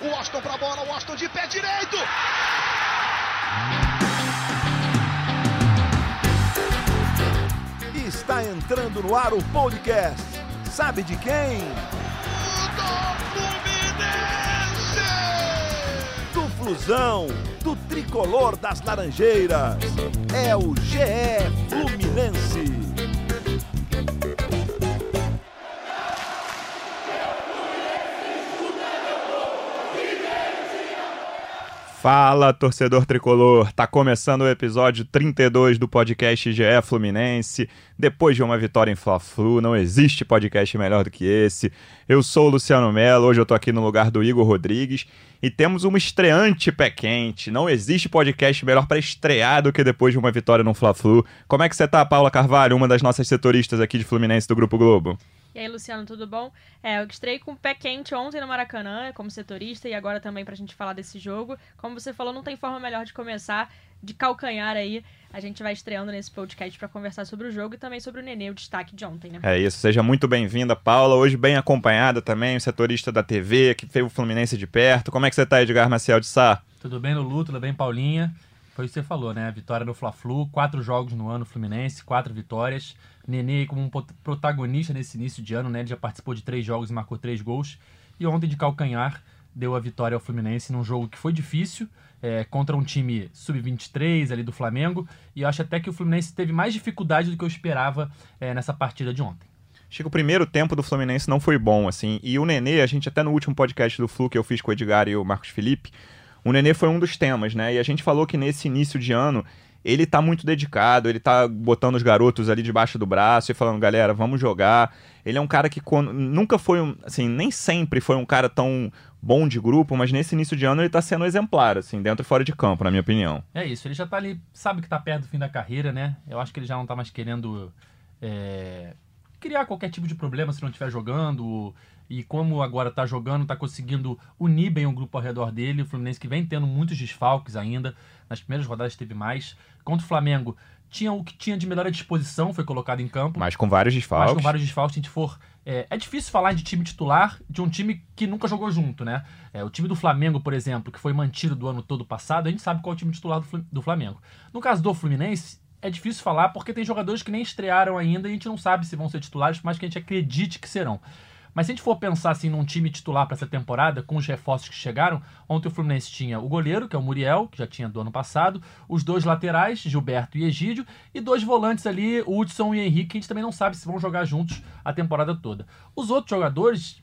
O Austin pra bola, o Austin de pé direito. Está entrando no ar o podcast. Sabe de quem? Do Fluminense. Do Flusão, do tricolor das Laranjeiras. É o GE Fluminense. Fala, torcedor tricolor! Tá começando o episódio 32 do podcast GE Fluminense. Depois de uma vitória em Fla-Flu, não existe podcast melhor do que esse. Eu sou o Luciano Mello, hoje eu tô aqui no lugar do Igor Rodrigues e temos uma estreante pé quente. Não existe podcast melhor para estrear do que depois de uma vitória no Fla-Flu. Como é que você tá, Paula Carvalho, uma das nossas setoristas aqui de Fluminense do Grupo Globo? E aí, Luciano, tudo bom? É, eu estrei com o pé quente ontem no Maracanã, como setorista, e agora também pra gente falar desse jogo. Como você falou, não tem forma melhor de começar de calcanhar aí. A gente vai estreando nesse podcast para conversar sobre o jogo e também sobre o Nenê, o destaque de ontem, né? É isso, seja muito bem-vinda, Paula. Hoje bem acompanhada também, o setorista da TV, que fez o Fluminense de perto. Como é que você tá, Edgar Maciel de Sá? Tudo bem, Lulu? Tudo bem, Paulinha? Foi o que você falou, né? Vitória no Fla-Flu, quatro jogos no ano Fluminense, quatro vitórias. Nenê como um protagonista nesse início de ano, né? Ele já participou de três jogos e marcou três gols. E ontem de calcanhar deu a vitória ao Fluminense num jogo que foi difícil, é, contra um time sub-23 ali do Flamengo. E eu acho até que o Fluminense teve mais dificuldade do que eu esperava é, nessa partida de ontem. Que o primeiro tempo do Fluminense não foi bom, assim. E o Nenê, a gente até no último podcast do Flu que eu fiz com o Edgar e o Marcos Felipe, o Nenê foi um dos temas, né? E a gente falou que nesse início de ano ele tá muito dedicado, ele tá botando os garotos ali debaixo do braço e falando, galera, vamos jogar. Ele é um cara que quando, nunca foi, um, assim, nem sempre foi um cara tão bom de grupo, mas nesse início de ano ele tá sendo exemplar, assim, dentro e fora de campo, na minha opinião. É isso, ele já tá ali, sabe que tá perto do fim da carreira, né? Eu acho que ele já não tá mais querendo é, criar qualquer tipo de problema se não estiver jogando. E como agora tá jogando, tá conseguindo unir bem o grupo ao redor dele. O Fluminense que vem tendo muitos desfalques ainda. Nas primeiras rodadas teve mais. Contra o Flamengo, tinha o que tinha de melhor à disposição, foi colocado em campo. Mas com vários desfalques. Mas com vários desfalques, se a gente for. É, é, difícil falar de time titular de um time que nunca jogou junto, né? É, o time do Flamengo, por exemplo, que foi mantido do ano todo passado, a gente sabe qual é o time titular do Flamengo. No caso do Fluminense, é difícil falar porque tem jogadores que nem estrearam ainda e a gente não sabe se vão ser titulares, mas que a gente acredite que serão. Mas se a gente for pensar assim num time titular para essa temporada, com os reforços que chegaram, ontem o Fluminense tinha o goleiro, que é o Muriel, que já tinha do ano passado, os dois laterais, Gilberto e Egídio, e dois volantes ali, Hudson e Henrique, que a gente também não sabe se vão jogar juntos a temporada toda. Os outros jogadores,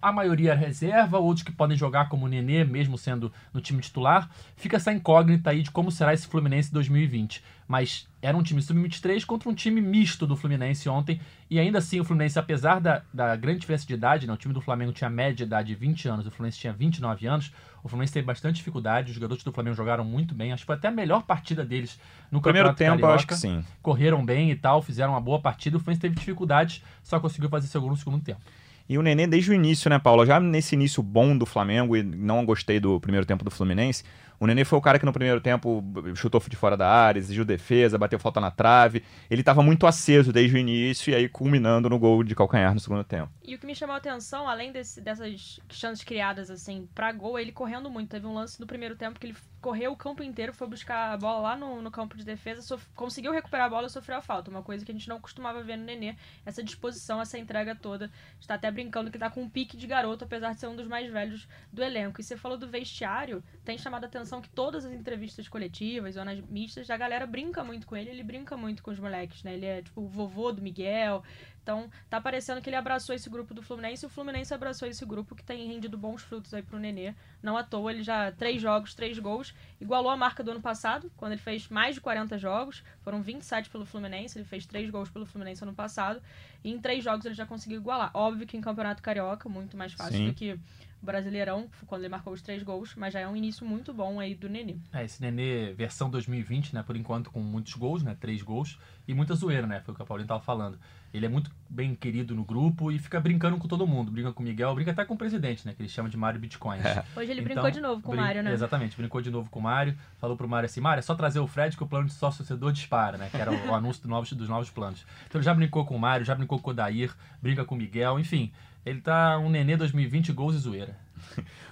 a maioria reserva, outros que podem jogar como o Nenê, mesmo sendo no time titular. Fica essa incógnita aí de como será esse Fluminense 2020. Mas era um time sub-23 contra um time misto do Fluminense ontem. E ainda assim, o Fluminense, apesar da, da grande diferença de idade, né, o time do Flamengo tinha média de idade de 20 anos, o Fluminense tinha 29 anos. O Fluminense teve bastante dificuldade, os jogadores do Flamengo jogaram muito bem. Acho que foi até a melhor partida deles no primeiro tempo. Carioca. acho que sim. Correram bem e tal, fizeram uma boa partida. O Fluminense teve dificuldades, só conseguiu fazer seu gol no segundo tempo. E o Nenê desde o início, né, Paulo? Já nesse início bom do Flamengo, e não gostei do primeiro tempo do Fluminense, o Nenê foi o cara que no primeiro tempo chutou de fora da área, exigiu defesa, bateu falta na trave. Ele estava muito aceso desde o início e aí culminando no gol de calcanhar no segundo tempo. E o que me chamou a atenção, além desse, dessas chances criadas assim para gol, ele correndo muito. Teve um lance no primeiro tempo que ele correu o campo inteiro, foi buscar a bola lá no, no campo de defesa, sof... conseguiu recuperar a bola e sofreu a falta. Uma coisa que a gente não costumava ver no Nenê, essa disposição, essa entrega toda. Está até brincando que está com um pique de garoto, apesar de ser um dos mais velhos do elenco. E você falou do vestiário, tem chamado a atenção que todas as entrevistas coletivas, zonas mistas, a galera brinca muito com ele, ele brinca muito com os moleques, né? Ele é tipo o vovô do Miguel. Então, tá parecendo que ele abraçou esse grupo do Fluminense e o Fluminense abraçou esse grupo que tem rendido bons frutos aí pro Nenê. Não à toa, ele já três jogos, três gols, igualou a marca do ano passado, quando ele fez mais de 40 jogos, foram 27 pelo Fluminense, ele fez três gols pelo Fluminense ano passado, e em três jogos ele já conseguiu igualar. Óbvio que em Campeonato Carioca, muito mais fácil Sim. do que Brasileirão, quando ele marcou os três gols, mas já é um início muito bom aí do Nenê. É, esse Nenê versão 2020, né, por enquanto com muitos gols, né, três gols, e muita zoeira, né, foi o que a Paulinho tava falando. Ele é muito bem querido no grupo e fica brincando com todo mundo, brinca com o Miguel, brinca até com o presidente, né, que ele chama de Mário Bitcoins. É. Hoje ele então, brincou de novo com o Mário, né? Exatamente, brincou de novo com o Mário, falou pro Mário assim, Mário, é só trazer o Fred que o plano de sócio-torcedor dispara, né, que era o, o anúncio dos novos, dos novos planos. Então ele já brincou com o Mário, já brincou com o Dair, brinca com o Miguel, enfim, ele tá um Nenê 2020 gols e zoeira.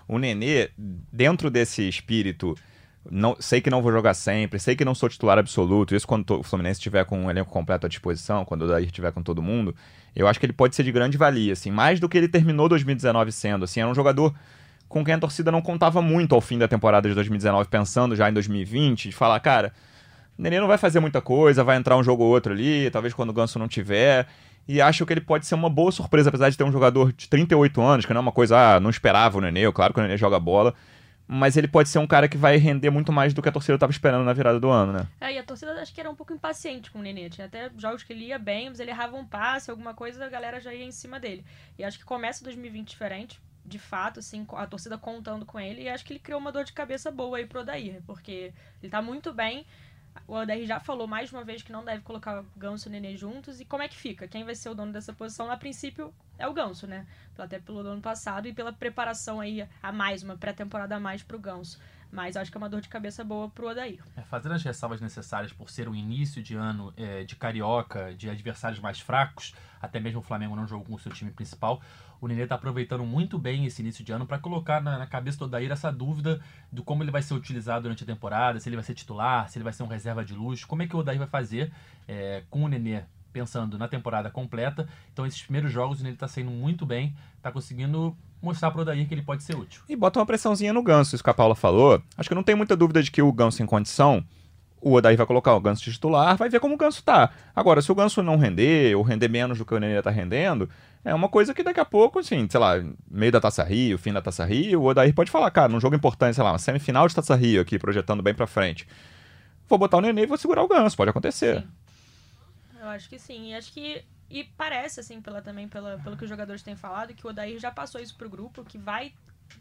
o Nenê, dentro desse espírito, não, sei que não vou jogar sempre, sei que não sou titular absoluto, isso quando o Fluminense estiver com um elenco completo à disposição, quando o Daí estiver com todo mundo, eu acho que ele pode ser de grande valia, assim, mais do que ele terminou 2019 sendo, assim, era um jogador com quem a torcida não contava muito ao fim da temporada de 2019, pensando já em 2020, de falar, cara, o Nenê não vai fazer muita coisa, vai entrar um jogo ou outro ali, talvez quando o Ganso não tiver, e acho que ele pode ser uma boa surpresa, apesar de ter um jogador de 38 anos, que não é uma coisa, ah, não esperava o Nenê, claro que o Nenê joga bola, mas ele pode ser um cara que vai render muito mais do que a torcida estava esperando na virada do ano, né? É, e a torcida acho que era um pouco impaciente com o Nenê. Tinha até jogos que ele ia bem, mas ele errava um passe, alguma coisa, a galera já ia em cima dele. E acho que começa 2020 diferente, de fato, assim, a torcida contando com ele, e acho que ele criou uma dor de cabeça boa aí pro Odair, porque ele tá muito bem. O Odair já falou mais uma vez que não deve colocar o Ganso e o Nenê juntos. E como é que fica? Quem vai ser o dono dessa posição? A princípio é o Ganso, né? Até pelo ano passado e pela preparação aí a mais, uma pré-temporada a mais pro Ganso. Mas acho que é uma dor de cabeça boa pro Odair. É, fazendo as ressalvas necessárias por ser o início de ano é, de carioca, de adversários mais fracos, até mesmo o Flamengo não jogou com o seu time principal. O Nenê está aproveitando muito bem esse início de ano para colocar na, na, cabeça do Odair essa dúvida do como ele vai ser utilizado durante a temporada, se ele vai ser titular, se ele vai ser um reserva de luxo, como é que o Odair vai fazer é, com o Nenê pensando na temporada completa. Então, esses primeiros jogos ele está saindo muito bem, está conseguindo mostrar para o Odair que ele pode ser útil. E bota uma pressãozinha no Ganso, isso que a Paula falou. Acho que não tem muita dúvida de que o Ganso em condição, o Odair vai colocar o Ganso titular, vai ver como o Ganso tá. Agora, se o Ganso não render, ou render menos do que o Nenê tá rendendo, é uma coisa que daqui a pouco, assim, sei lá, meio da Taça Rio, fim da Taça Rio, o Odair pode falar, cara, num jogo importante, sei lá, uma semifinal de Taça Rio aqui, projetando bem pra frente. Vou botar o Nenê e vou segurar o Ganso, pode acontecer. Sim. Eu acho que sim. E acho que. E parece, assim, pela, também pela, pelo que os jogadores têm falado, que o Odair já passou isso pro grupo, que vai,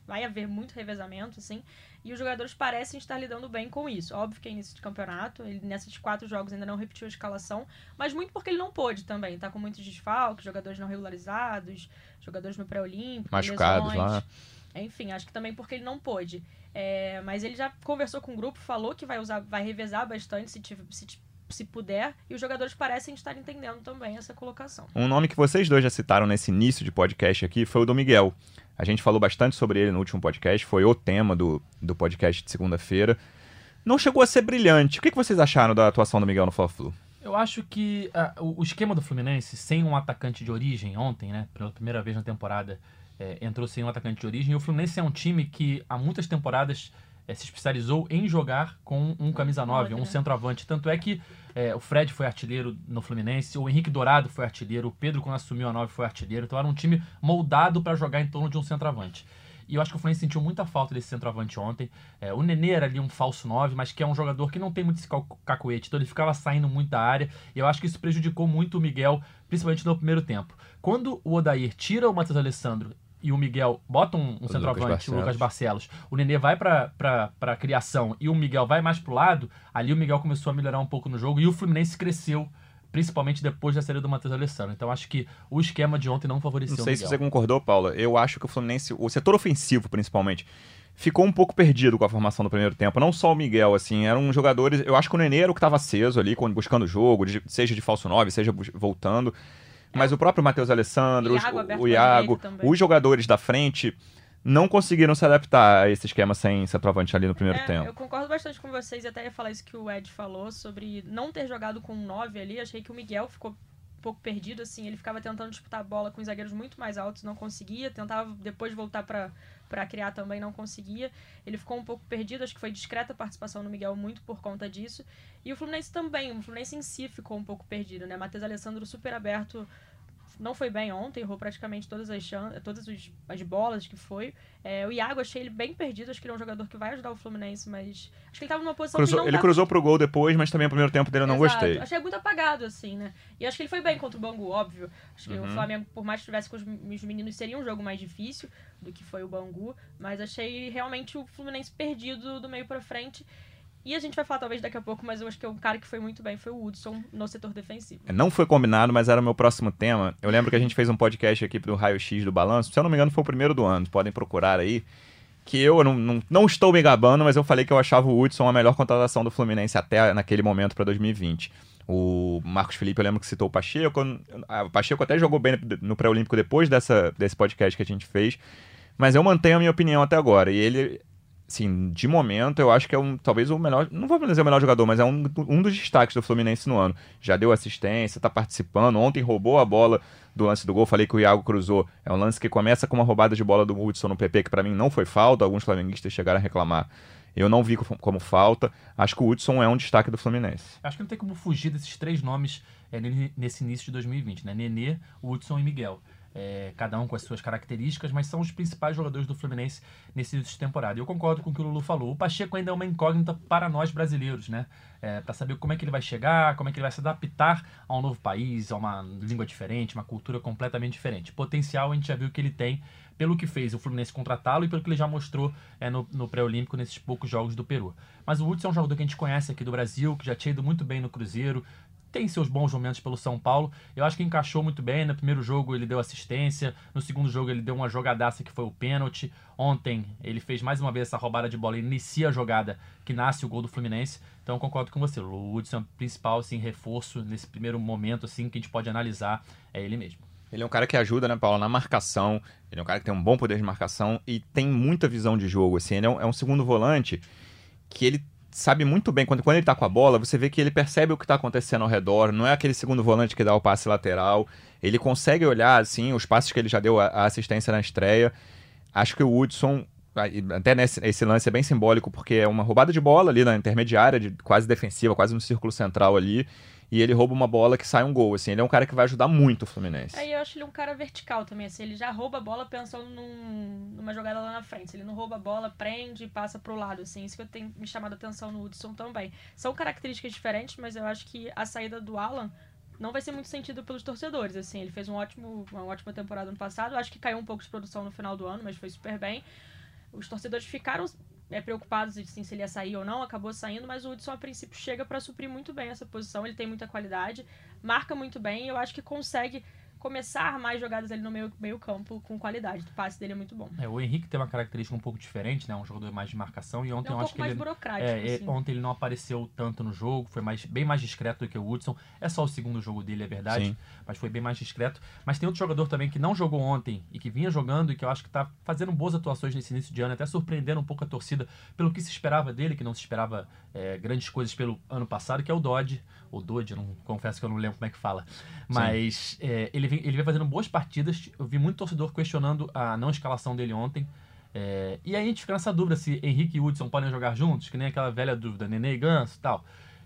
vai haver muito revezamento, assim. E os jogadores parecem estar lidando bem com isso. Óbvio que é início de campeonato, ele nesses quatro jogos ainda não repetiu a escalação, mas muito porque ele não pôde também. Tá com muitos desfalques, jogadores não regularizados, jogadores no pré-olímpico, machucados lesões. lá. Enfim, acho que também porque ele não pôde. É, mas ele já conversou com o grupo, falou que vai usar, vai revezar bastante se, tiver, se se puder, e os jogadores parecem estar entendendo também essa colocação. Um nome que vocês dois já citaram nesse início de podcast aqui foi o do Miguel. A gente falou bastante sobre ele no último podcast, foi o tema do, do podcast de segunda-feira. Não chegou a ser brilhante. O que, que vocês acharam da atuação do Miguel no Fla-Flu? Eu acho que uh, o, esquema do Fluminense, sem um atacante de origem ontem, né, pela primeira vez na temporada, é, entrou sem um atacante de origem. E o Fluminense é um time que há muitas temporadas é, se especializou em jogar com um camisa 9, um centroavante. Tanto é que é, o Fred foi artilheiro no Fluminense, o Henrique Dourado foi artilheiro, o Pedro, quando assumiu a 9, foi artilheiro. Então era um time moldado para jogar em torno de um centroavante. E eu acho que o Fluminense sentiu muita falta desse centroavante ontem. É, o Nenê era ali um falso 9, mas que é um jogador que não tem muito esse cacuete, então ele ficava saindo muito da área. E eu acho que isso prejudicou muito o Miguel, principalmente no primeiro tempo. Quando o Odair tira o Matheus Alessandro e o Miguel bota um, um centroavante, o Lucas Barcelos, o Nenê vai pra, pra, pra criação e o Miguel vai mais pro lado, ali o Miguel começou a melhorar um pouco no jogo e o Fluminense cresceu, principalmente depois da saída do Matheus Alessandro. Então acho que o esquema de ontem não favoreceu Não sei o se você concordou, Paula. Eu acho que o Fluminense, o setor ofensivo principalmente, ficou um pouco perdido com a formação do primeiro tempo. Não só o Miguel, assim, eram jogadores. Eu acho que o Nenê era o que estava aceso ali, buscando o jogo, seja de falso 9, seja voltando. Mas o próprio Matheus Alessandro, o Iago, o, o Iago os jogadores da frente não conseguiram se adaptar a esse esquema sem centroavante ali no primeiro é, tempo. Eu concordo bastante com vocês, e até ia falar isso que o Ed falou sobre não ter jogado com 9 ali. Achei que o Miguel ficou um pouco perdido, assim, ele ficava tentando disputar a bola com os zagueiros muito mais altos, não conseguia, tentava depois voltar para para criar também não conseguia. Ele ficou um pouco perdido, acho que foi discreta a participação do Miguel muito por conta disso. E o Fluminense também, o Fluminense em si ficou um pouco perdido, né? Matheus Alessandro super aberto não foi bem ontem, errou praticamente todas as chances, todas as bolas que foi. É, o Iago, achei ele bem perdido, acho que ele é um jogador que vai ajudar o Fluminense, mas acho que ele tava numa posição cruzou, Ele tá... cruzou pro gol depois, mas também o primeiro tempo dele eu não Exato. gostei. Achei muito apagado, assim, né? E acho que ele foi bem contra o Bangu, óbvio. Acho que Uhum. o Flamengo, por mais que tivesse com os os meninos, seria um jogo mais difícil do que foi o Bangu, mas achei realmente o Fluminense perdido do meio pra frente. E a gente vai falar talvez daqui a pouco, mas eu acho que um cara que foi muito bem foi o Hudson no setor defensivo. Não foi combinado, mas era o meu próximo tema. Eu lembro que a gente fez um podcast aqui do Raio X do Balanço. Se eu não me engano, foi o primeiro do ano. Podem procurar aí. Que eu não, não, não estou me gabando, mas eu falei que eu achava o Hudson a melhor contratação do Fluminense até naquele momento para 2020. O Marcos Felipe, eu lembro que citou o Pacheco. O Pacheco até jogou bem no pré-olímpico depois dessa, desse podcast que a gente fez. Mas eu mantenho a minha opinião até agora. E ele, assim, de momento, eu acho que é um, talvez o melhor, não vou dizer o melhor jogador, mas é um, um dos destaques do Fluminense no ano. Já deu assistência, tá participando. Ontem roubou a bola do lance do gol. Falei que o Iago cruzou. É um lance que começa com uma roubada de bola do Hudson no PP, que para mim não foi falta. Alguns flamenguistas chegaram a reclamar. Eu não vi como, falta. Acho que o Hudson é um destaque do Fluminense. Acho que não tem como fugir desses três nomes é, nesse início de 2020, né? Nenê, Hudson e Miguel. É, cada um com as suas características, mas são os principais jogadores do Fluminense nesse início de temporada. Eu concordo com o que o Lulu falou. O Pacheco ainda é uma incógnita para nós brasileiros, né? É, para saber como é que ele vai chegar, como é que ele vai se adaptar a um novo país, a uma língua diferente, uma cultura completamente diferente. Potencial a gente já viu que ele tem pelo que fez o Fluminense contratá-lo e pelo que ele já mostrou é, no, no pré-olímpico nesses poucos jogos do Peru. Mas o Hudson é um jogador que a gente conhece aqui do Brasil, que já tinha ido muito bem no Cruzeiro, tem seus bons momentos pelo São Paulo. Eu acho que encaixou muito bem. No primeiro jogo ele deu assistência, no segundo jogo ele deu uma jogadaça que foi o pênalti. Ontem ele fez mais uma vez essa roubada de bola e inicia a jogada que nasce o gol do Fluminense. Então concordo com você. O Hudson é principal assim, reforço nesse primeiro momento assim que a gente pode analisar é ele mesmo. Ele é um cara que ajuda, né, Paulo, na marcação. Ele é um cara que tem um bom poder de marcação e tem muita visão de jogo. Assim, ele é um, é um segundo volante que ele sabe muito bem, quando, quando ele tá com a bola, você vê que ele percebe o que tá acontecendo ao redor, não é aquele segundo volante que dá o passe lateral, ele consegue olhar, assim, os passes que ele já deu a, a assistência na estreia. Acho que o Hudson, até nesse esse lance é bem simbólico, porque é uma roubada de bola ali na intermediária, de, quase defensiva, quase no círculo central ali, e ele rouba uma bola que sai um gol, assim, ele é um cara que vai ajudar muito o Fluminense. Aí eu acho ele um cara vertical também, assim, ele já rouba a bola pensando num, numa jogada lá na frente, ele não rouba a bola, prende e passa pro lado, assim, isso que eu tenho me chamado a atenção no Hudson também. São características diferentes, mas eu acho que a saída do Alan não vai ser muito sentido pelos torcedores, assim, ele fez um ótimo, uma ótima temporada no passado, acho que caiu um pouco de produção no final do ano, mas foi super bem. Os torcedores ficaram é, preocupados assim, se ele ia sair ou não, acabou saindo, mas o Hudson a princípio chega para suprir muito bem essa posição, ele tem muita qualidade, marca muito bem eu acho que consegue começar mais jogadas ali no meio, meio campo com qualidade. O passe dele é muito bom. É, o Henrique tem uma característica um pouco diferente, né? Um jogador mais de marcação e ontem é um eu acho que mais ele burocrático. é, assim. ontem ele não apareceu tanto no jogo, foi mais, bem mais discreto do que o Hudson. É só o segundo jogo dele, é verdade, Sim. mas foi bem mais discreto. Mas tem outro jogador também que não jogou ontem e que vinha jogando e que eu acho que tá fazendo boas atuações nesse início de ano, até surpreendendo um pouco a torcida pelo que se esperava dele, que não se esperava é, grandes coisas pelo ano passado, que é o Dodge, ou Dodge, não confesso que eu não lembro como é que fala. Mas é, ele, vem, ele vem fazendo boas partidas. Eu vi muito torcedor questionando a não escalação dele ontem. É, e aí a gente fica nessa dúvida se Henrique e Hudson podem jogar juntos, que nem aquela velha dúvida, Nenê e Ganso e tal.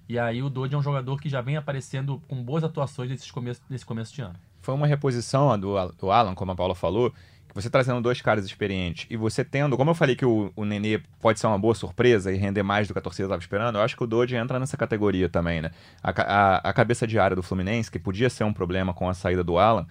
E aí o Dodge é um jogador que já vem aparecendo com boas atuações nesse começo, nesse começo de ano. Foi uma reposição do, do Alan, como a Paula falou, que você trazendo dois caras experientes e você tendo, como eu falei que o, o Nenê pode ser uma boa surpresa e render mais do que a torcida estava esperando, eu acho que o Dodge entra nessa categoria também, né? A, a, a cabeça de área do Fluminense, que podia ser um problema com a saída do Alan,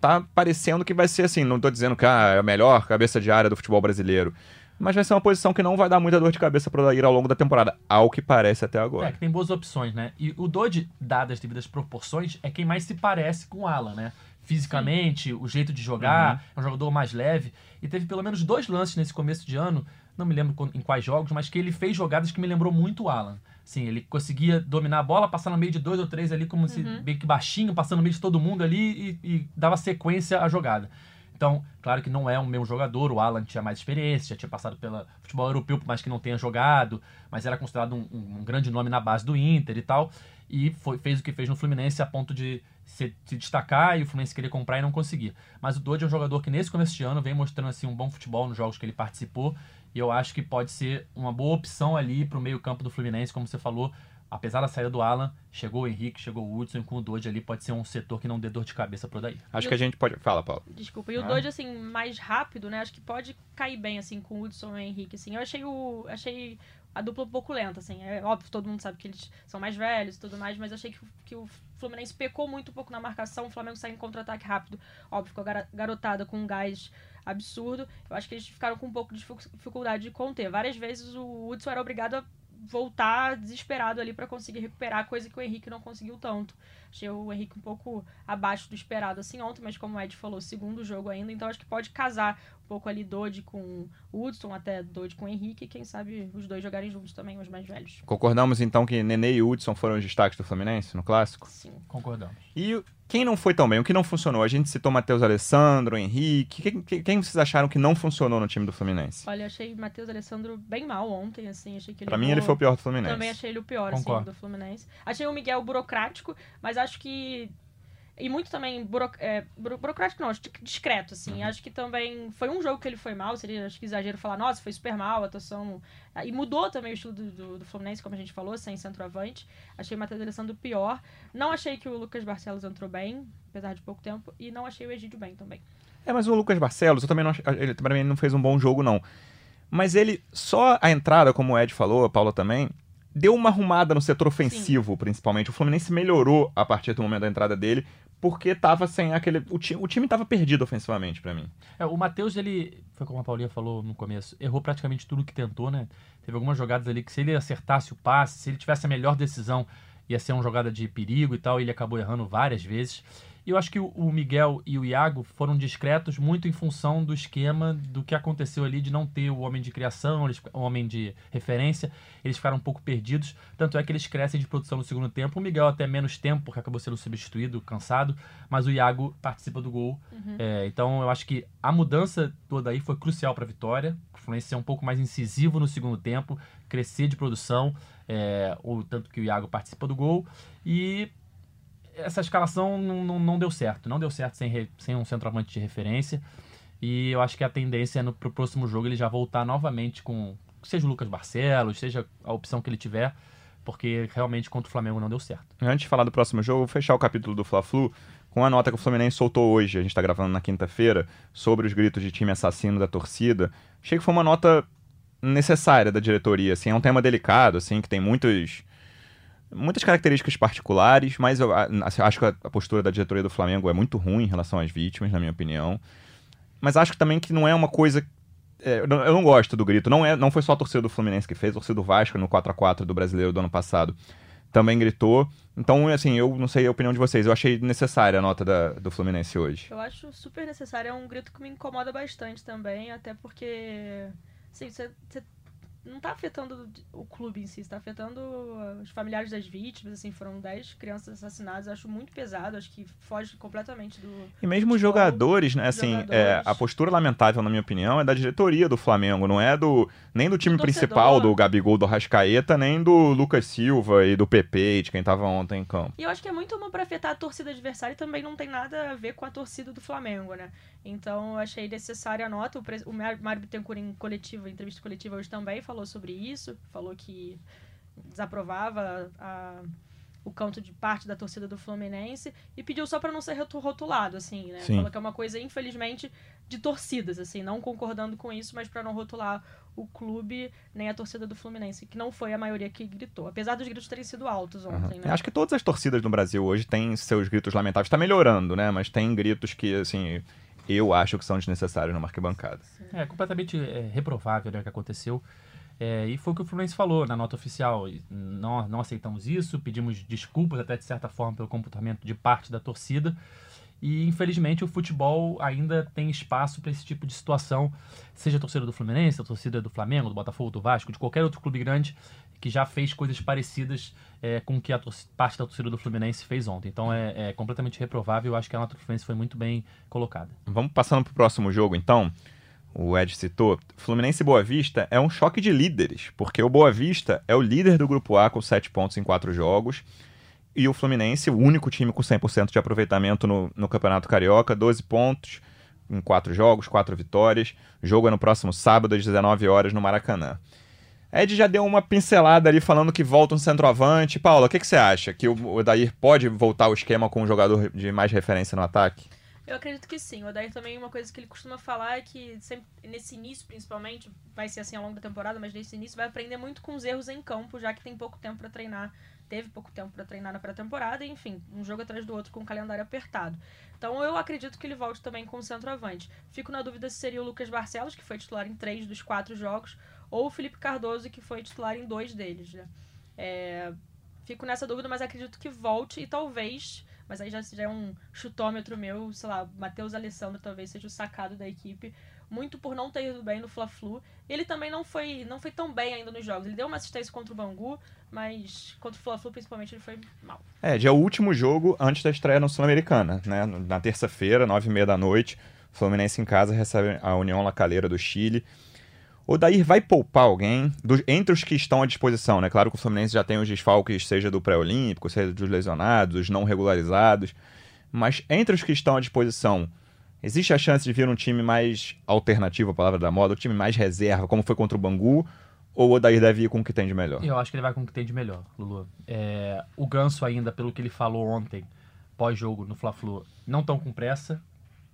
tá parecendo que vai ser assim, não tô dizendo que ah, é a melhor cabeça de área do futebol brasileiro, mas vai ser uma posição que não vai dar muita dor de cabeça para ir ao longo da temporada, ao que parece até É, agora. que tem boas opções, né? E o Dodge, dadas as devidas proporções, é quem mais se parece com o Alan, né? Fisicamente, o jeito de jogar, é um jogador mais leve. E teve pelo menos dois lances nesse começo de ano, não me lembro em quais jogos, mas que ele fez jogadas que me lembrou muito o Alan. Sim, ele conseguia dominar a bola, passar no meio de dois ou três ali, como se bem que baixinho, passando no meio de todo mundo ali e, e dava sequência à jogada. Então, claro que não é o mesmo jogador, o Alan tinha mais experiência, já tinha passado pelo futebol europeu, por mais que não tenha jogado, mas era considerado um, um- grande nome na base do Inter e tal, e foi- fez o que fez no Fluminense a ponto de se, se destacar e o Fluminense querer comprar e não conseguir. Mas o Dodge é um jogador que nesse começo de ano vem mostrando assim, um bom futebol nos jogos que ele participou, e eu acho que pode ser uma boa opção ali para o meio campo do Fluminense, como você falou, apesar da saída do Alan, chegou o Henrique, chegou o Hudson, e com o Dodge ali pode ser um setor que não dê dor de cabeça pro daí. Acho que a gente pode. Fala, Paulo. Desculpa. E o Ah. Dodge, assim, mais rápido, né? Acho que pode cair bem, assim, com o Hudson e o Henrique, assim. Eu achei o... Achei a dupla um pouco lenta, assim. É óbvio, todo mundo sabe que eles são mais velhos e tudo mais, mas eu achei que, que o Fluminense pecou muito um pouco na marcação. O Flamengo saiu em contra-ataque rápido. Óbvio, com a garotada com um gás absurdo. Eu acho que eles ficaram com um pouco de dificu- dificuldade de conter. Várias vezes o Hudson era obrigado a voltar desesperado ali pra conseguir recuperar, coisa que o Henrique não conseguiu tanto. Achei o Henrique um pouco abaixo do esperado assim ontem, mas como o Ed falou, segundo jogo ainda, então acho que pode casar pouco ali Dodge com o Hudson, até Dodge com o Henrique, e quem sabe os dois jogarem juntos também, os mais velhos. Concordamos então que Nenê e Hudson foram os destaques do Fluminense no clássico? Sim. Concordamos. E quem não foi tão bem? O que não funcionou? A gente citou Matheus Alessandro, Henrique. Quem, quem- quem vocês acharam que não funcionou no time do Fluminense? Olha, eu achei Matheus Alessandro bem mal ontem, assim, achei que ele Pra mim, ele foi o pior do Fluminense. Também achei ele o pior, assim, Concordo. do Fluminense. Achei o Miguel burocrático, mas acho que. E muito também buro, é, buro- burocrático, não, acho discreto, assim. Uhum. Acho que também foi um jogo que ele foi mal, seria acho que exagero falar, nossa, foi super mal, a atuação. E mudou também o estilo do, do, do Fluminense, como a gente falou, sem centroavante. Achei o Matheus Alessandro pior. Não achei que o Lucas Barcelos entrou bem, apesar de pouco tempo. E não achei o Egídio bem também. É, mas o Lucas Barcelos, eu também não ele também não fez um bom jogo, não. Mas ele, só a entrada, como o Ed falou, a Paula também, deu uma arrumada no setor ofensivo, principalmente. O Fluminense melhorou a partir do momento da entrada dele, porque tava sem aquele. O, ti, o time tava perdido ofensivamente pra mim. É, o Matheus, ele, foi como a Paulinha falou no começo, errou praticamente tudo que tentou, né? Teve algumas jogadas ali que se ele acertasse o passe, se ele tivesse a melhor decisão, ia ser uma jogada de perigo e tal, e ele acabou errando várias vezes. E eu acho que o, Miguel e o Iago foram discretos muito em função do esquema do que aconteceu ali de não ter o homem de criação, eles, o homem de referência, eles ficaram um pouco perdidos, tanto é que eles crescem de produção no segundo tempo, o Miguel até menos tempo, porque acabou sendo substituído, cansado, mas o Iago participa do gol, é, então eu acho que a mudança toda aí foi crucial para a vitória. O Fluminense ser um pouco mais incisivo no segundo tempo, crescer de produção, é, o tanto que o Iago participa do gol. E essa escalação não, não, não deu certo. Não deu certo sem, re- sem um centroavante de referência. E eu acho que a tendência é no pro próximo jogo ele já voltar novamente com. Seja o Lucas Barcelos, seja a opção que ele tiver, porque realmente contra o Flamengo não deu certo. Antes de falar do próximo jogo, vou fechar o capítulo do Fla-Flu com a nota que o Fluminense soltou hoje. A gente tá gravando na quinta-feira sobre os gritos de time assassino da torcida. Achei que foi uma nota necessária da diretoria, assim, é um tema delicado, assim, que tem muitos muitas características particulares, mas eu a- assim, acho que a a postura da diretoria do Flamengo é muito ruim em relação às vítimas, na minha opinião. Mas acho também que não é uma coisa é, eu, não, gosto do grito. Não, é, não foi só a torcida do Fluminense que fez, a torcida do Vasco no 4x4 do brasileiro do ano passado também gritou. Então, assim, eu não sei a opinião de vocês. Eu achei necessária a nota da- do Fluminense hoje. Eu acho super necessário, é um grito que me incomoda bastante também, até porque, assim, você não tá afetando o clube em si, está afetando os familiares das vítimas, assim, foram 10 crianças assassinadas, acho muito pesado, acho que foge completamente do... E mesmo os jogadores, né? Assim, jogadores. é, a postura lamentável, na minha opinião, é da diretoria do Flamengo, não é do nem do time Do principal, do Gabigol, do Rascaeta, nem do Lucas Silva e do PP, de quem tava ontem em campo. E eu acho que é muito uma pra afetar a torcida adversária e também não tem nada a ver com a torcida do Flamengo, né? Então eu achei necessária a nota. O, pres- o Mário Mário Bittencourt em coletiva, em entrevista coletiva hoje também falou sobre isso. Falou que desaprovava a- o canto de parte da torcida do Fluminense e pediu só pra não ser rotu- rotulado, assim, né? Sim. Falou que é uma coisa, infelizmente, de torcidas, assim, não concordando com isso, mas pra não rotular o clube nem a torcida do Fluminense, que não foi a maioria que gritou. Apesar dos gritos terem sido altos ontem, né? Acho que todas as torcidas no Brasil hoje têm seus gritos lamentáveis. Tá melhorando, né? Mas tem gritos que, assim, eu acho que são desnecessários numa arquibancada. É completamente é, reprovável né, o que aconteceu. É, e foi o que o Fluminense falou na nota oficial. Não, não aceitamos isso, pedimos desculpas até de certa forma pelo comportamento de parte da torcida. E infelizmente o futebol ainda tem espaço para esse tipo de situação, seja a torcida do Fluminense, a torcida do Flamengo, do Botafogo, do Vasco, de qualquer outro clube grande que já fez coisas parecidas é, com o que a parte da torcida do Fluminense fez ontem. Então é, é completamente reprovável. Eu acho que a nota do Fluminense foi muito bem colocada. Vamos passando pro próximo jogo, então. O Ed citou. Fluminense e Boa Vista é um choque de líderes, porque o Boa Vista é o líder do Grupo A com 7 pontos em 4 jogos. E o Fluminense, o único time com 100% de aproveitamento no, no Campeonato Carioca, 12 pontos em 4 jogos, 4 vitórias. O jogo é no próximo sábado, às 19 horas, no Maracanã. Ed já deu uma pincelada ali falando que volta um centroavante. Paula, o que, que você acha? Que o Odair pode voltar ao esquema com um jogador de mais referência no ataque? Eu acredito que sim. O Odair também, uma coisa que ele costuma falar é que sempre, nesse início, principalmente, vai ser assim ao longo da temporada, mas nesse início vai aprender muito com os erros em campo, já que tem pouco tempo pra treinar. Teve pouco tempo pra treinar na pré-temporada, enfim, um jogo atrás do outro com o calendário apertado. Então eu acredito que ele volte também com o centroavante. Fico na dúvida se seria o Lucas Barcelos, que foi titular em três dos quatro jogos, ou o Felipe Cardoso, que foi titular em dois deles, né? É, Fico nessa dúvida, mas acredito que volte e talvez, mas aí já, já é um chutômetro meu, sei lá, Matheus Alessandro talvez seja o sacado da equipe. muito por não ter ido bem no Fla-Flu. Ele também não foi, não foi tão bem ainda nos jogos. Ele deu uma assistência contra o Bangu, mas contra o Fla-Flu, principalmente, ele foi mal. É, já é o último jogo antes da estreia no Sul-Americana, né? Na terça-feira, nove e meia da noite, Fluminense em casa recebe a União Lacaleira do Chile. O Dair vai poupar alguém entre os que estão à disposição, né? Claro que o Fluminense já tem os desfalques, seja do pré-olímpico, seja dos lesionados, dos não regularizados. Mas entre os que estão à disposição, existe a chance de vir um time mais alternativo, a palavra da moda, um time mais reserva, como foi contra o Bangu, ou o Odair deve ir com o que tem de melhor? Eu acho que ele vai com o que tem de melhor, Lulu. É, o Ganso ainda, pelo que ele falou ontem, pós-jogo no Fla-Flu, não estão com pressa.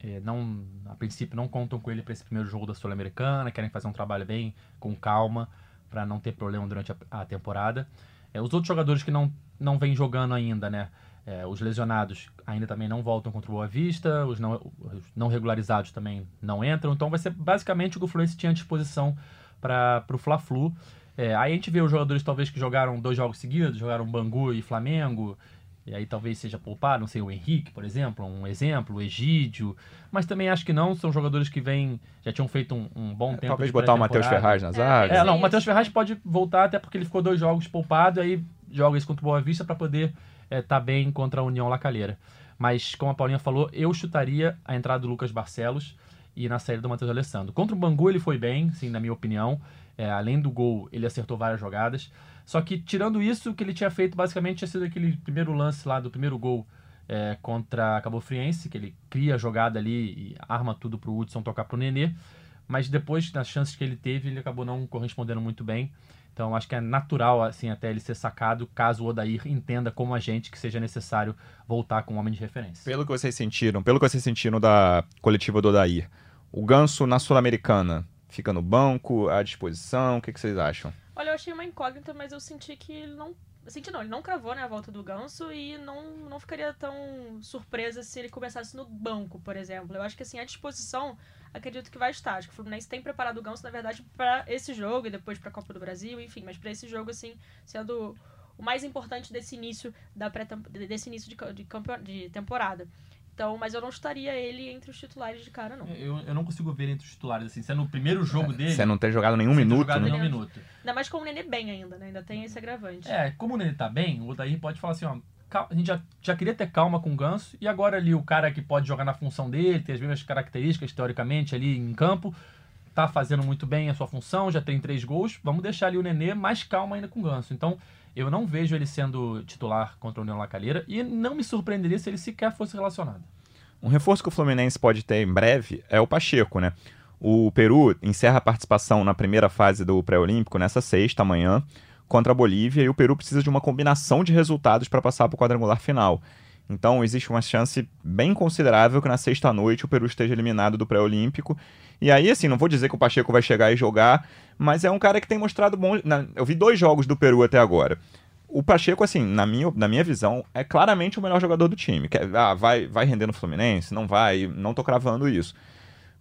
É, não, a princípio não contam com ele para esse primeiro jogo da Sul-Americana, querem fazer um trabalho bem com calma para não ter problema durante a, a temporada. É, os outros jogadores que não, não vêm jogando ainda, né? É, os lesionados ainda também não voltam contra o Boa Vista, os não, os não regularizados também não entram, então vai ser basicamente o que o Fluminense tinha à disposição para o Fla-Flu. É, aí a gente vê os jogadores talvez que jogaram dois jogos seguidos, jogaram Bangu e Flamengo, e aí talvez seja poupado, não sei, o Henrique, por exemplo, um exemplo, o Egídio, mas também acho que não, são jogadores que vêm, já tinham feito um, um bom tempo. Talvez de botar o Matheus. Ferraz na zaga. É, não, o Matheus. Ferraz pode voltar até porque ele ficou dois jogos poupado, aí joga isso contra o Boa Vista para poder estar bem contra a União Lacalheira. Mas, como a Paulinha falou, eu chutaria a entrada do Lucas Barcelos e na saída do Matheus Alessandro. Contra o Bangu ele foi bem, sim, na minha opinião. É, além do gol, ele acertou várias jogadas. Só que, tirando isso, o que ele tinha feito basicamente tinha sido aquele primeiro lance lá do primeiro gol é, contra a Cabo Friense, que ele cria a jogada ali e arma tudo pro Hudson tocar pro Nenê. Mas depois, nas chances que ele teve, ele acabou não correspondendo muito bem. Então acho que é natural, assim, até ele ser sacado, caso o Odair entenda como a gente que seja necessário voltar com um homem de referência. Pelo que vocês sentiram, pelo que vocês sentiram da coletiva do Odair, o Ganso na Sul-Americana fica no banco, à disposição, o que, que vocês acham? Olha, eu achei uma incógnita, mas eu senti que ele não. Senti não, ele não cravou né, a volta do Ganso e não, não ficaria tão surpresa se ele começasse no banco, por exemplo. Eu acho que assim, a disposição, acredito que vai estar. Acho que o Fluminense tem preparado o Ganso, na verdade, para esse jogo e depois para a Copa do Brasil, enfim, mas para esse jogo, assim, sendo o mais importante desse início da pré desse início de, de, de temporada. Então, mas eu não estaria ele entre os titulares de cara, não. Eu, eu não consigo ver entre os titulares, assim, sendo o primeiro jogo dele. Você não ter jogado nenhum minuto, jogado né? nenhum minuto. Ainda mais com o Nenê bem ainda, né? Ainda tem esse agravante. É, como o Nenê tá bem, o Odair pode falar assim, ó, a gente já, já queria ter calma com o Ganso, e agora ali o cara que pode jogar na função dele, tem as mesmas características, teoricamente, ali em campo, tá fazendo muito bem a sua função, já tem três gols, vamos deixar ali o Nenê mais calmo ainda com o Ganso. Então, eu não vejo ele sendo titular contra a União Lacalheira, e não me surpreenderia se ele sequer fosse relacionado. Um reforço que o Fluminense pode ter em breve é o Pacheco, né? O Peru encerra a participação na primeira fase do pré-olímpico nessa sexta amanhã contra a Bolívia e o Peru precisa de uma combinação de resultados para passar para o quadrangular final. Então existe uma chance bem considerável que na sexta noite o Peru esteja eliminado do pré-olímpico. E aí, assim, não vou dizer que o Pacheco vai chegar e jogar, mas é um cara que tem mostrado bom. Eu vi dois jogos do Peru até agora. O Pacheco, assim, na minha, na minha visão, é claramente o melhor jogador do time. Que, é- ah, vai, vai render no Fluminense? Não vai, não tô cravando isso.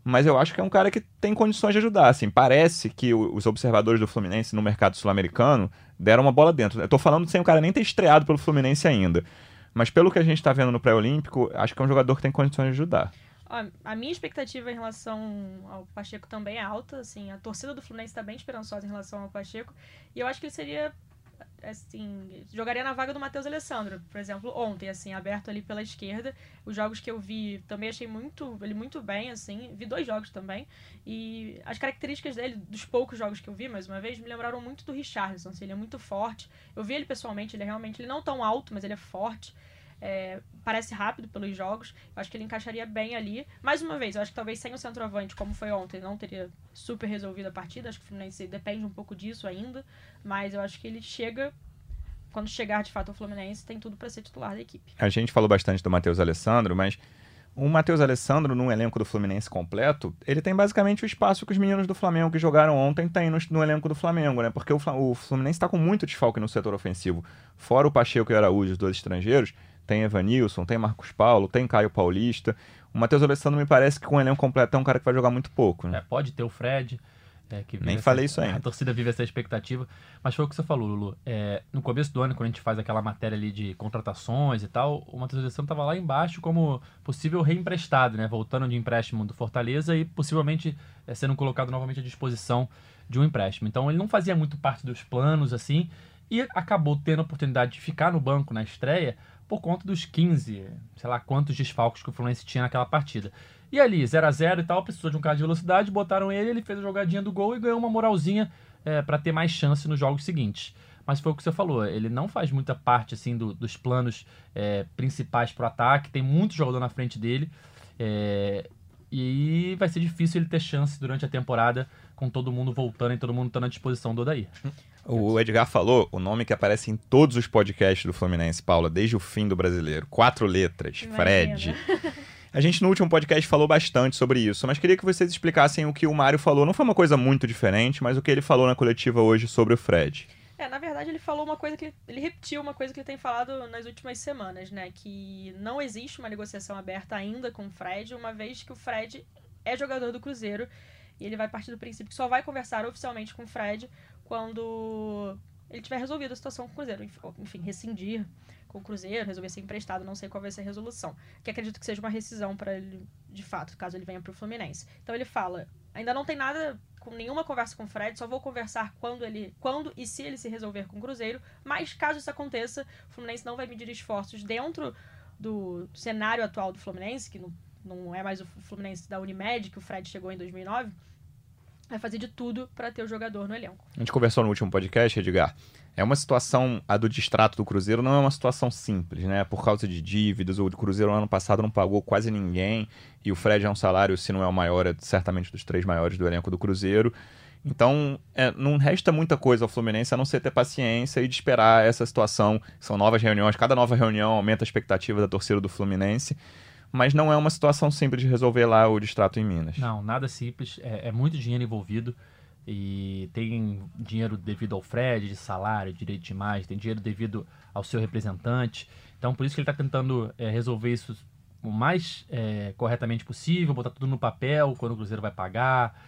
Mas eu acho que é um cara que tem condições de ajudar. Assim, parece que os observadores do Fluminense no mercado sul-americano deram uma bola dentro. Eu tô falando sem o cara nem ter estreado pelo Fluminense ainda. Mas pelo que a gente tá vendo no pré-olímpico, acho que é um jogador que tem condições de ajudar. Ó, a minha expectativa em relação ao Pacheco também é alta, assim, a torcida do Fluminense está bem esperançosa em relação ao Pacheco, e eu acho que ele seria, assim, jogaria na vaga do Matheus Alessandro, por exemplo, ontem, assim, aberto ali pela esquerda, os jogos que eu vi também achei muito, ele muito bem, assim, vi dois jogos também, e as características dele, dos poucos jogos que eu vi, mais uma vez, me lembraram muito do Richarlison, assim, ele é muito forte, eu vi ele pessoalmente, ele é realmente, ele não tão alto, mas ele é forte, é, parece rápido pelos jogos. Eu acho que ele encaixaria bem ali. Mais uma vez, eu acho que talvez sem o centroavante, como foi ontem, não teria super resolvido a partida. Acho que o Fluminense depende um pouco disso ainda. Mas eu acho que ele chega. Quando chegar de fato ao Fluminense, tem tudo para ser titular da equipe. A gente falou bastante do Matheus Alessandro, mas o Matheus Alessandro, num elenco do Fluminense completo, ele tem basicamente o espaço que os meninos do Flamengo que jogaram ontem têm no, no elenco do Flamengo, né? Porque o, o Fluminense está com muito desfalque no setor ofensivo. Fora o Pacheco e o Araújo, os dois estrangeiros, tem Evanilson, tem Marcos Paulo, tem Caio Paulista. O Matheus Alessandro me parece que com o elenco completo é um cara que vai jogar muito pouco, né? É, pode ter o Fred. É, Nem essa- falei isso ainda. A torcida vive essa expectativa. Mas foi o que você falou, Lulu. É, no começo do ano, quando a gente faz aquela matéria ali de contratações e tal, o Matheus Alessandro estava lá embaixo como possível reemprestado, né? Voltando de empréstimo do Fortaleza e possivelmente é, sendo colocado novamente à disposição de um empréstimo. Então ele não fazia muito parte dos planos, assim, e acabou tendo a oportunidade de ficar no banco na estreia por conta dos 15, sei lá quantos desfalques que o Fluminense tinha naquela partida. E ali, 0 a 0 e tal, precisou de um cara de velocidade, botaram ele, ele fez a jogadinha do gol e ganhou uma moralzinha é, para ter mais chance nos jogos seguintes. Mas foi o que você falou, ele não faz muita parte assim do- dos planos é, principais pro ataque, tem muito jogador na frente dele. é, e vai ser difícil ele ter chance durante a temporada com todo mundo voltando e todo mundo estando à disposição do Odair. O Edgar falou o nome que aparece em todos os podcasts do Fluminense, Paula, desde o fim do brasileiro. Quatro letras. Imagina. Fred. A gente no último podcast falou bastante sobre isso, mas queria que vocês explicassem o que o Mário falou. Não foi uma coisa muito diferente, mas o que ele falou na coletiva hoje sobre o Fred. É, na verdade ele falou uma coisa que ele repetiu uma coisa que ele tem falado nas últimas semanas, né, que não existe uma negociação aberta ainda com o Fred, uma vez que o Fred é jogador do Cruzeiro e ele vai partir do princípio que só vai conversar oficialmente com o Fred quando ele tiver resolvido a situação com o Cruzeiro, enfim, rescindir com o Cruzeiro, resolver ser emprestado, não sei qual vai ser a resolução, que acredito que seja uma rescisão para ele, de fato, caso ele venha para o Fluminense. Então ele fala, ainda não tem nada com nenhuma conversa com o Fred, só vou conversar quando ele, quando e se ele se resolver com o Cruzeiro, mas caso isso aconteça, o Fluminense não vai medir esforços dentro do cenário atual do Fluminense, que não, não é mais o Fluminense da Unimed, que o Fred chegou em 2009, vai fazer de tudo para ter o jogador no elenco. A gente conversou no último podcast, Edgar. É uma situação, a do distrato do Cruzeiro não é uma situação simples, né? Por causa de dívidas, o Cruzeiro no ano passado não pagou quase ninguém, e o Fred é um salário, se não é o maior, é certamente dos três maiores do elenco do Cruzeiro. Então, é, não resta muita coisa ao Fluminense a não ser ter paciência e de esperar essa situação. São novas reuniões, cada nova reunião aumenta a expectativa da torcida do Fluminense, mas não é uma situação simples de resolver lá o distrato em Minas. Não, nada simples. É, é muito dinheiro envolvido. E tem dinheiro devido ao Fred, de salário, direito de imagem, tem dinheiro devido ao seu representante. Então, por isso que ele está tentando é, resolver isso o mais é, corretamente possível, botar tudo no papel, quando o Cruzeiro vai pagar,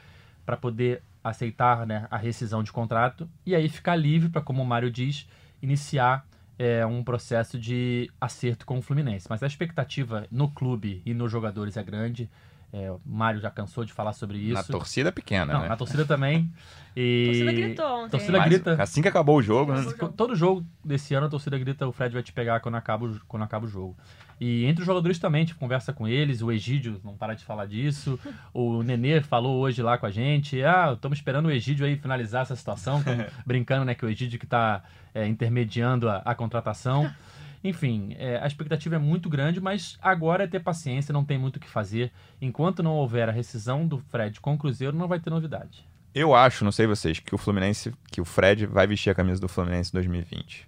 para poder aceitar né, a rescisão de contrato e aí ficar livre para, como o Mário diz, iniciar é, um processo de acerto com o Fluminense. Mas a expectativa no clube e nos jogadores é grande. É, o Mário já cansou de falar sobre isso. Na torcida pequena, Não, né? na torcida também. A E... torcida gritou ontem. Torcida Mas, grita. Assim que acabou o jogo, né? Acabou o jogo. Todo jogo desse ano a torcida grita o Fred vai te pegar quando acaba o, quando acaba o jogo. E entre os jogadores também, a gente conversa com eles, o Egídio não para de falar disso. O Nenê falou hoje lá com a gente, ah, estamos esperando o Egídio aí finalizar essa situação, com- brincando, né, que o Egídio que está intermediando a, a contratação. Enfim, é, a expectativa é muito grande, mas agora é ter paciência, não tem muito o que fazer. Enquanto não houver a rescisão do Fred com o Cruzeiro, não vai ter novidade. Eu acho, não sei vocês, que o Fluminense, que o Fred vai vestir a camisa do Fluminense em 2020.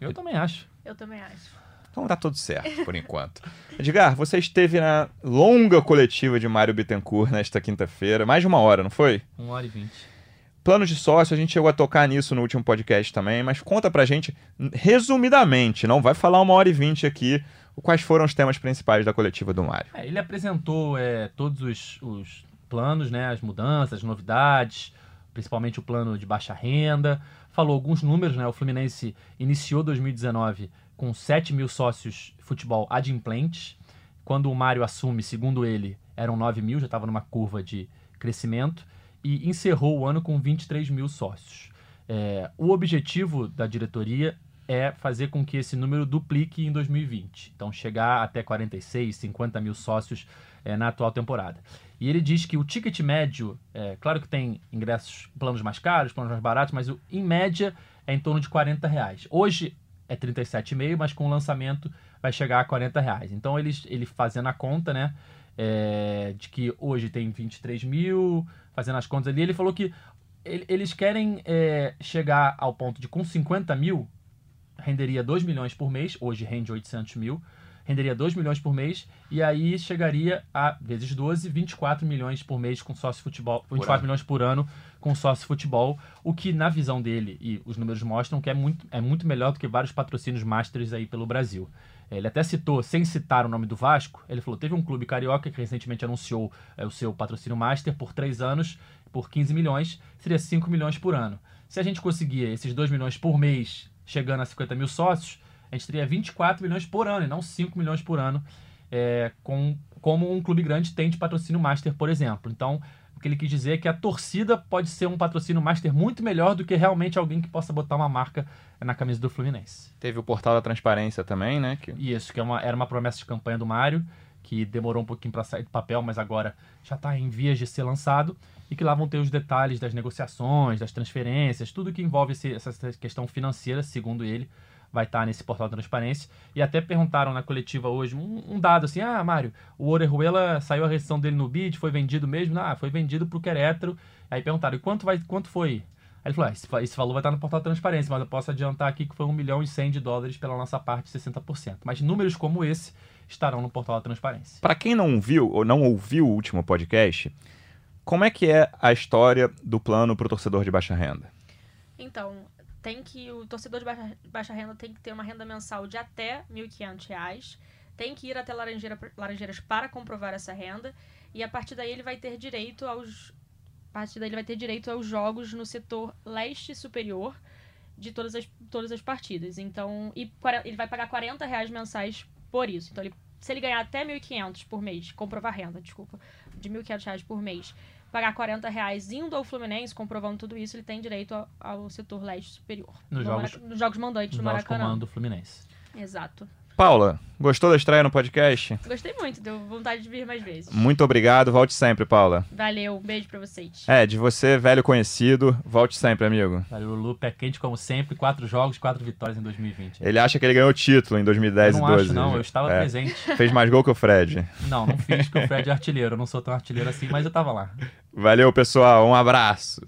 Eu também acho. Eu também acho. Então tá tudo certo, por enquanto. Edgar, você esteve na longa coletiva de Mário Bittencourt nesta quinta-feira, mais de uma hora, não foi? 1 hora e 20. Planos de sócio, a gente chegou a tocar nisso no último podcast também, mas conta pra gente, resumidamente, não vai falar uma hora e vinte aqui, quais foram os temas principais da coletiva do Mário. É, ele apresentou é, todos os, os planos, né, as mudanças, as novidades, principalmente o plano de baixa renda. Falou alguns números, né? O Fluminense iniciou 2019 com 7 mil sócios futebol adimplentes. Quando o Mário assume, segundo ele, eram 9 mil, já estava numa curva de crescimento. E encerrou o ano com 23 mil sócios. É, o objetivo da diretoria é fazer com que esse número duplique em 2020. Então, chegar até 46, 50 mil sócios é, na atual temporada. E ele diz que o ticket médio, é, claro que tem ingressos, planos mais caros, planos mais baratos, mas o, em média é em torno de 40 reais. Hoje é 37,5, mas com o lançamento vai chegar a 40 reais. Então, ele, ele fazendo a conta, né, é, de que hoje tem 23 mil, fazendo as contas ali, ele falou que ele- eles querem é, chegar ao ponto de com 50 mil renderia 2 milhões por mês, hoje rende 800 mil, renderia 2 milhões por mês, e aí chegaria a, vezes 12, 24 milhões por mês com sócio futebol, 24 ano. milhões por ano com sócio futebol, o que na visão dele, e os números mostram que é muito, é muito melhor do que vários patrocínios masters aí pelo Brasil. Ele até citou, sem citar o nome do Vasco, ele falou: teve um clube carioca que recentemente anunciou é, o seu patrocínio master por três anos, por 15 milhões, seria 5 milhões por ano. Se a gente conseguir esses 2 milhões por mês, chegando a 50 mil sócios, a gente teria 24 milhões por ano, e não 5 milhões por ano, é, com, como um clube grande tem de patrocínio master, por exemplo. Então, o que ele quis dizer é que a torcida pode ser um patrocínio master muito melhor do que realmente alguém que possa botar uma marca na camisa do Fluminense. Teve o portal da transparência também, né? Que... Isso, que é uma, era uma promessa de campanha do Mário, que demorou um pouquinho para sair do papel, mas agora já está em vias de ser lançado, e que lá vão ter os detalhes das negociações, das transferências, tudo que envolve esse, essa questão financeira, segundo ele, vai estar nesse portal de transparência. E até perguntaram na coletiva hoje um, um dado assim: ah, Mário, o Orejuela saiu a rescisão dele no bid, foi vendido mesmo? Ah, foi vendido para o Querétaro. Aí perguntaram: e quanto, vai, quanto foi? Aí ele falou: ah, esse, esse, valor vai estar no portal de transparência, mas eu posso adiantar aqui que foi 1 milhão e 100 de dólares pela nossa parte, 60%. Mas números como esse estarão no portal da transparência. Para quem não viu ou não ouviu o último podcast, como é que é a história do plano para o torcedor de baixa renda? Então, tem que o torcedor de baixa, baixa renda tem que ter uma renda mensal de até R$ 1.500, tem que ir até Laranjeira, Laranjeiras para comprovar essa renda e a partir daí ele vai ter direito aos a partir daí ele vai ter direito aos jogos no setor leste superior de todas as, todas as partidas. Então, e ele vai pagar 40 reais mensais por isso. Então, ele, se ele ganhar até 1.500 por mês, comprovar renda, desculpa, de 1.500 reais por mês, pagar 40 reais indo ao Fluminense, comprovando tudo isso, ele tem direito ao, ao setor leste superior. Nos jogos, nos jogos mandantes no Maracanã. comando do Fluminense. Exato. Paula, gostou da estreia no podcast? Gostei muito, deu vontade de vir mais vezes. Muito obrigado, volte sempre, Paula. Valeu, um beijo pra vocês. É, de você, velho conhecido, volte sempre, amigo. Valeu, Lulu, pé quente como sempre, quatro jogos, quatro vitórias em 2020. Ele acha que ele ganhou o título em 2010 eu não e 12. acho, não, eu estava É. presente. Fez mais gol que o Fred. Não, não fiz, porque o Fred é artilheiro, eu não sou tão artilheiro assim, mas eu tava lá. Valeu, pessoal, um abraço.